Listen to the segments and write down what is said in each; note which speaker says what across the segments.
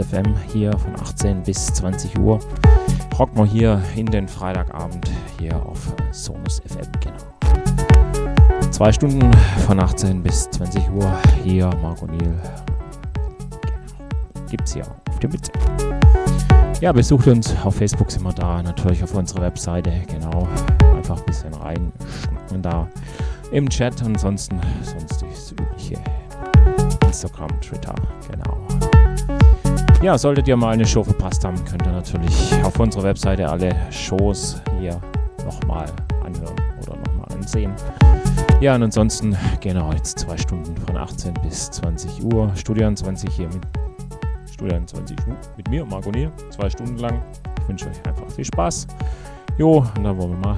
Speaker 1: FM, hier von 18 bis 20 Uhr. Rocken wir hier in den Freitagabend hier auf Sonus FM, genau. Zwei Stunden von 18 bis 20 Uhr hier, Marco Niel. Genau. Gibt's hier auf dem Witze. Ja, besucht uns auf Facebook, sind wir da, natürlich auf unserer Webseite, genau. Einfach ein bisschen rein schnacken da im Chat. Ansonsten sonst das übliche Instagram, Twitter. Ja, solltet ihr mal eine Show verpasst haben, könnt ihr natürlich auf unserer Webseite alle Shows hier nochmal anhören oder nochmal ansehen. Ja, und ansonsten genau jetzt zwei Stunden von 18 bis 20 Uhr. Studio 20 hier mit Studio 20 mit mir, Marco Nier, zwei Stunden lang. Ich wünsche euch einfach viel Spaß. Jo, und dann wollen wir mal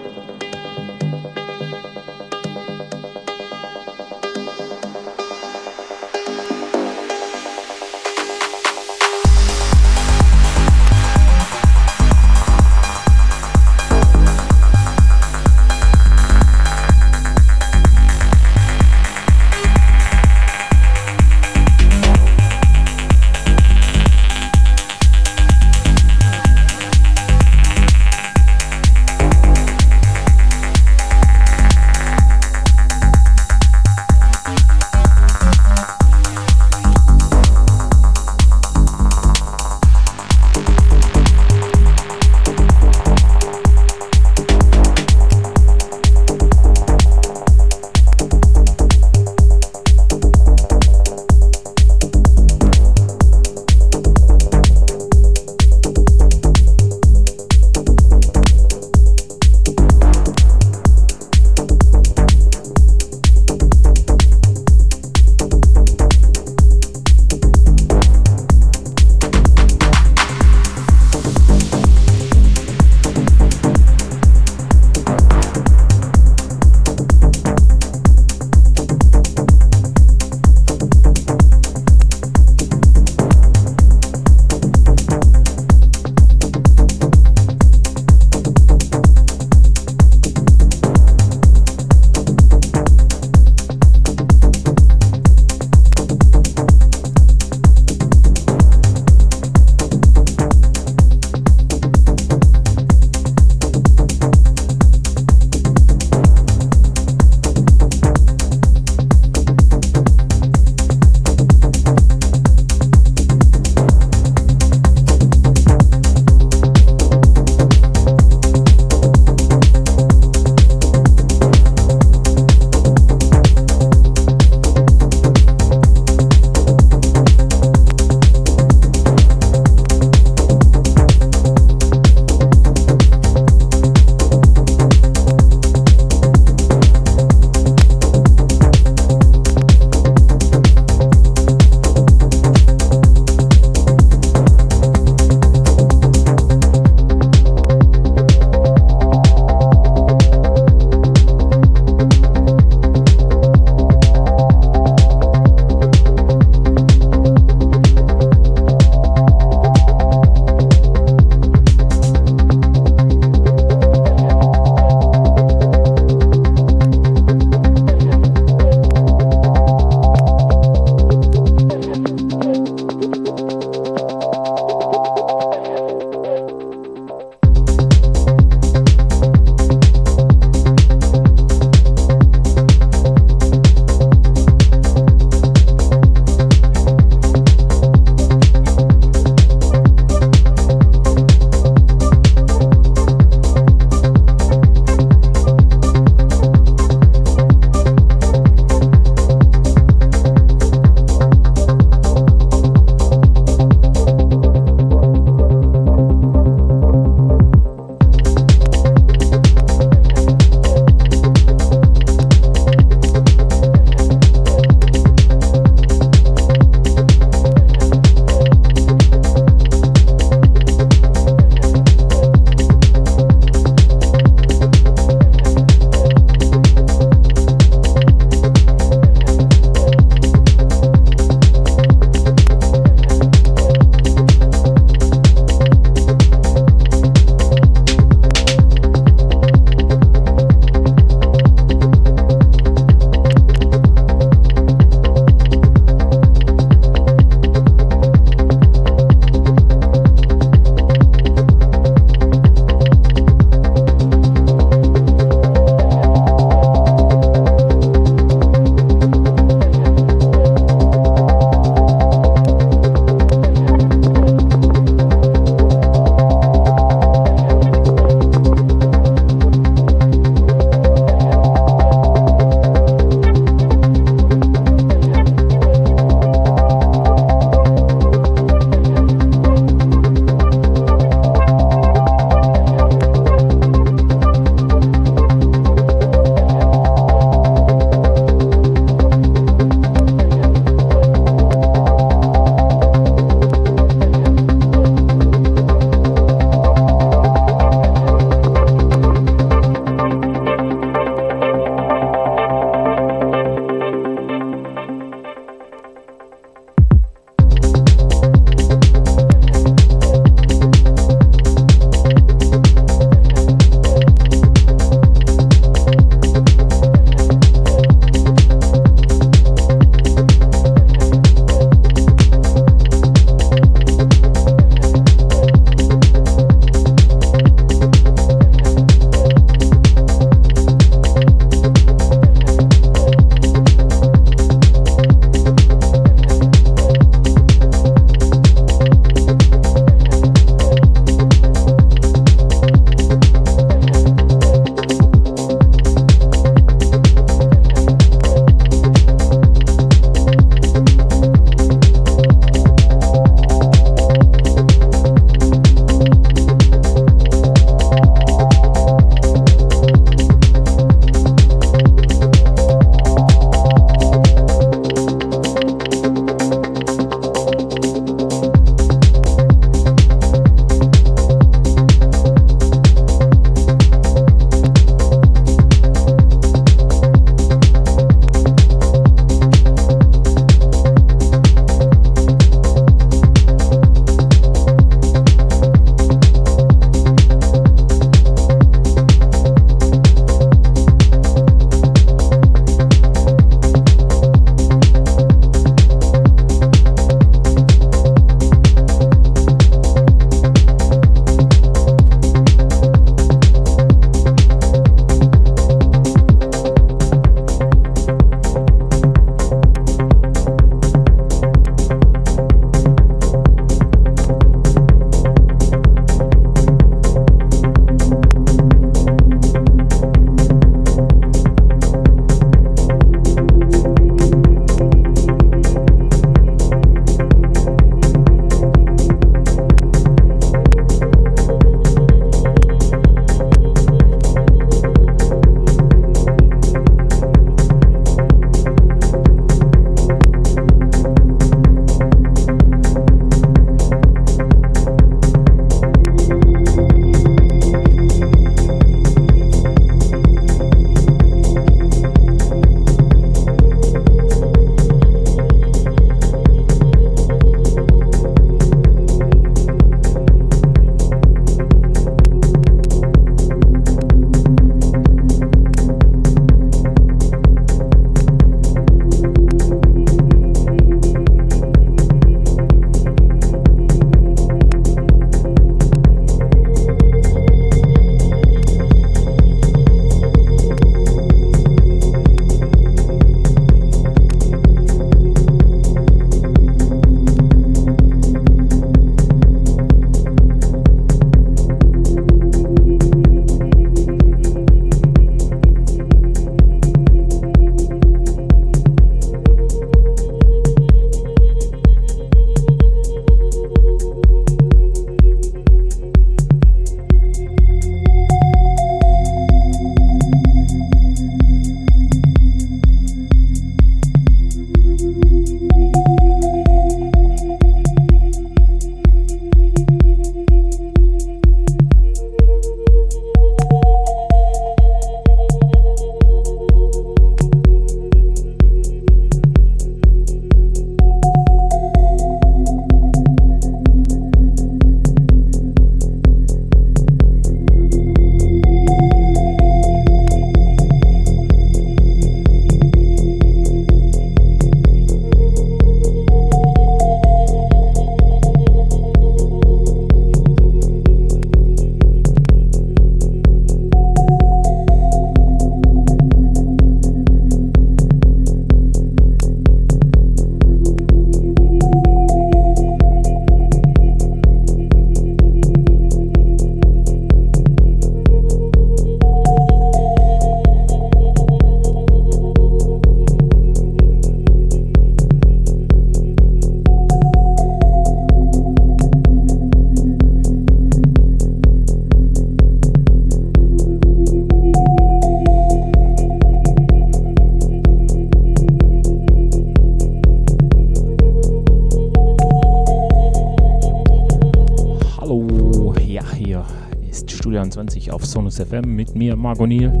Speaker 1: 22 auf Sonus FM mit mir, Margot Niel.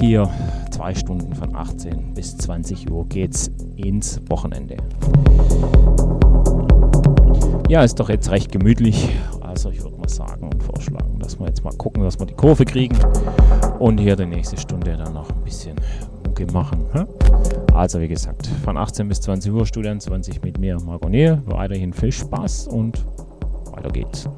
Speaker 1: Hier zwei Stunden von 18 bis 20 Uhr geht's ins Wochenende. Ja, ist doch jetzt recht gemütlich. Also ich würde mal sagen und vorschlagen, dass wir jetzt mal gucken, dass wir die Kurve kriegen und hier die nächste Stunde dann noch ein bisschen Mucke machen. Also wie gesagt, von 18 bis 20 Uhr Studien 20 mit mir, Margot Niel. Weiterhin viel Spaß und weiter geht's.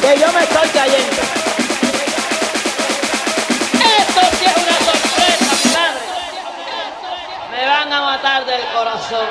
Speaker 2: Que yo me estoy cayendo. Esto sí es una sorpresa, mi madre. Me van a matar del corazón.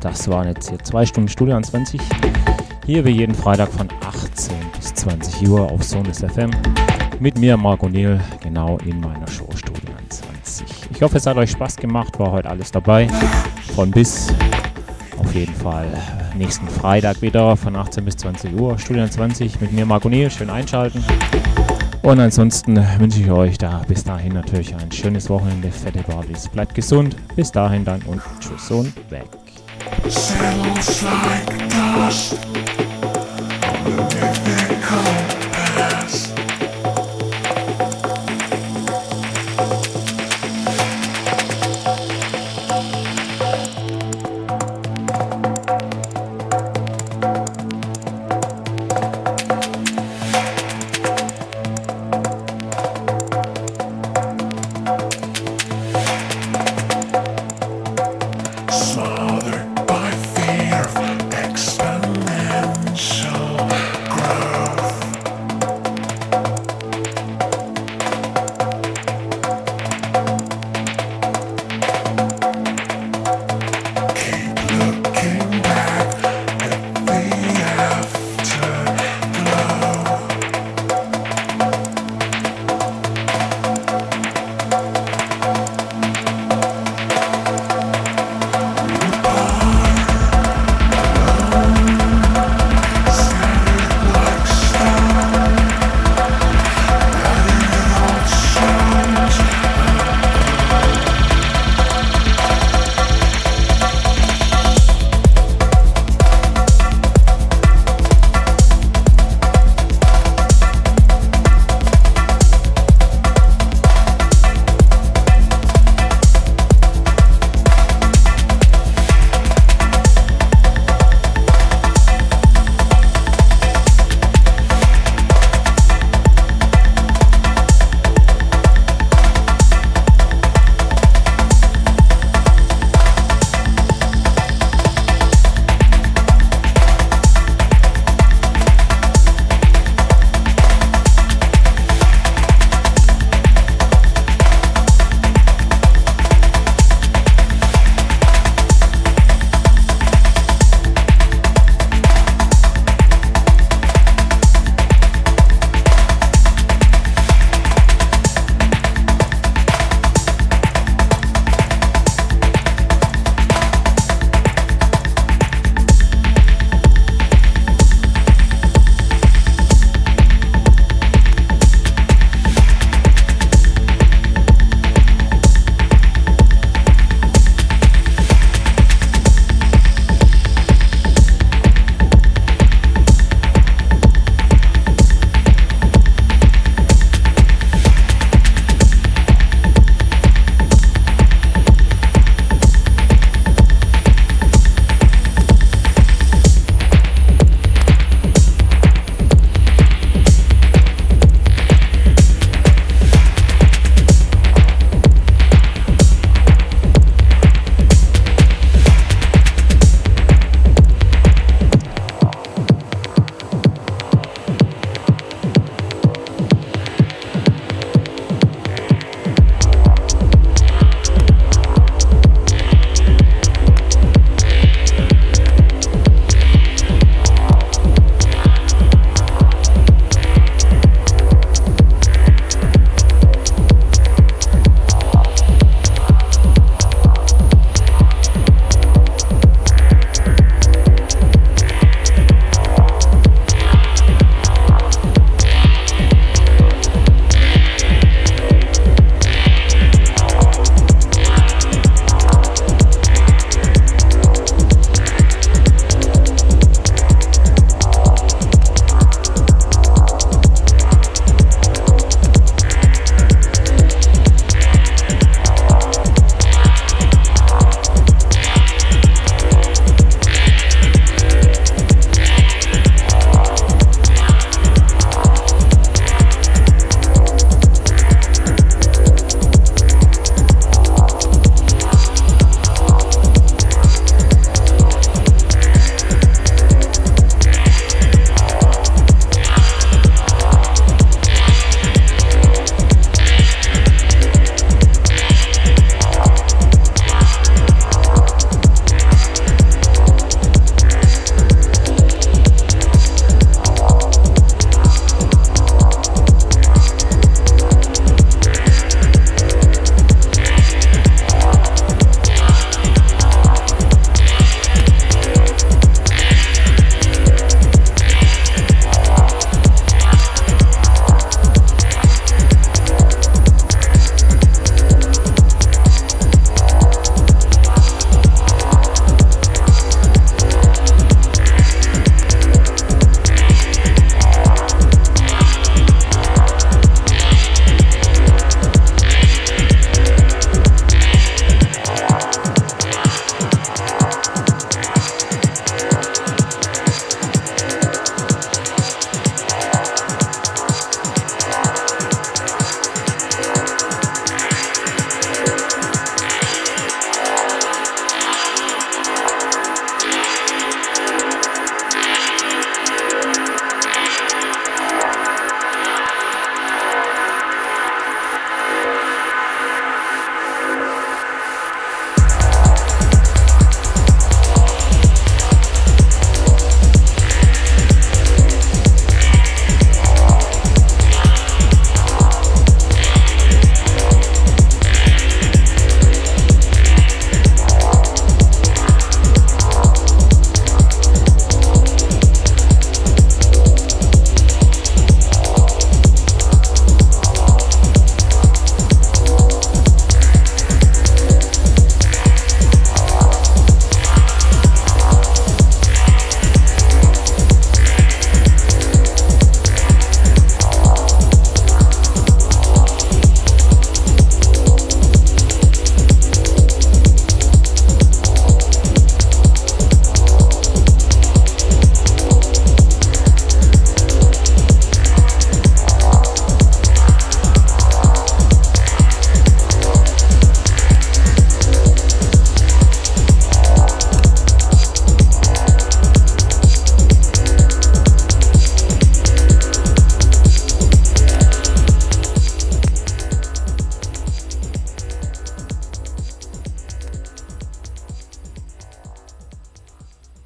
Speaker 1: Das waren jetzt hier zwei Stunden Studio an 20. Hier wie jeden Freitag von 18 bis 20 Uhr auf Sonus FM. Mit mir, Marco Neil, genau in meiner Show Studio an 20. Ich hoffe, es hat euch Spaß gemacht, war heute alles dabei. Von bis auf jeden Fall nächsten Freitag wieder von 18 bis 20 Uhr. Studio an 20 mit mir, Marco Neil. Schön einschalten. Und ansonsten wünsche ich euch da bis dahin natürlich ein schönes Wochenende, fette Barbies. Bleibt gesund, bis dahin dann und tschüss und weg. Shadows like dust on the